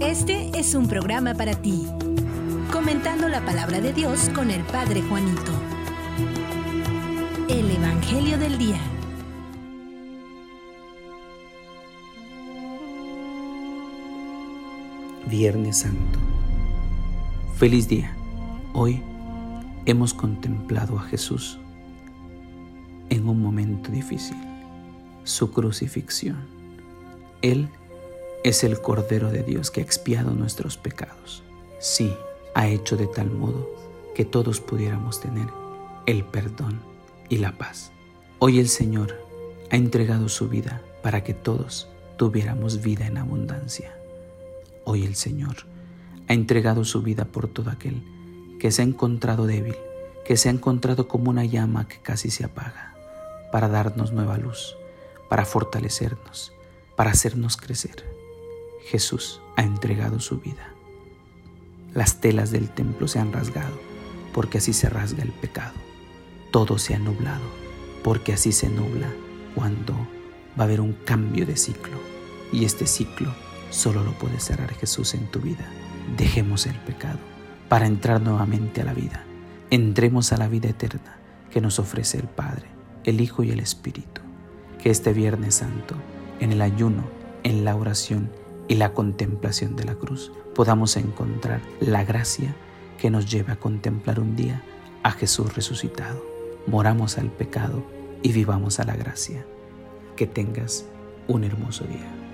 Este es un programa para ti, comentando la palabra de Dios con el Padre Juanito. El Evangelio del Día. Viernes Santo. Feliz día. Hoy hemos contemplado a Jesús en un momento difícil, su crucifixión. Él es el Cordero de Dios que ha expiado nuestros pecados. Sí, ha hecho de tal modo que todos pudiéramos tener el perdón y la paz. Hoy el Señor ha entregado su vida para que todos tuviéramos vida en abundancia. Hoy el Señor ha entregado su vida por todo aquel que se ha encontrado débil, que se ha encontrado como una llama que casi se apaga, para darnos nueva luz, para fortalecernos, para hacernos crecer. Jesús ha entregado su vida. Las telas del templo se han rasgado, porque así se rasga el pecado. Todo se ha nublado, porque así se nubla cuando va a haber un cambio de ciclo. Y este ciclo solo lo puede cerrar Jesús en tu vida. Dejemos el pecado para entrar nuevamente a la vida. Entremos a la vida eterna que nos ofrece el Padre, el Hijo y el Espíritu. Que este Viernes Santo, en el ayuno, en la oración y la contemplación de la cruz, podamos encontrar la gracia que nos lleve a contemplar un día a Jesús resucitado. Moramos al pecado y vivamos a la gracia. Que tengas un hermoso día.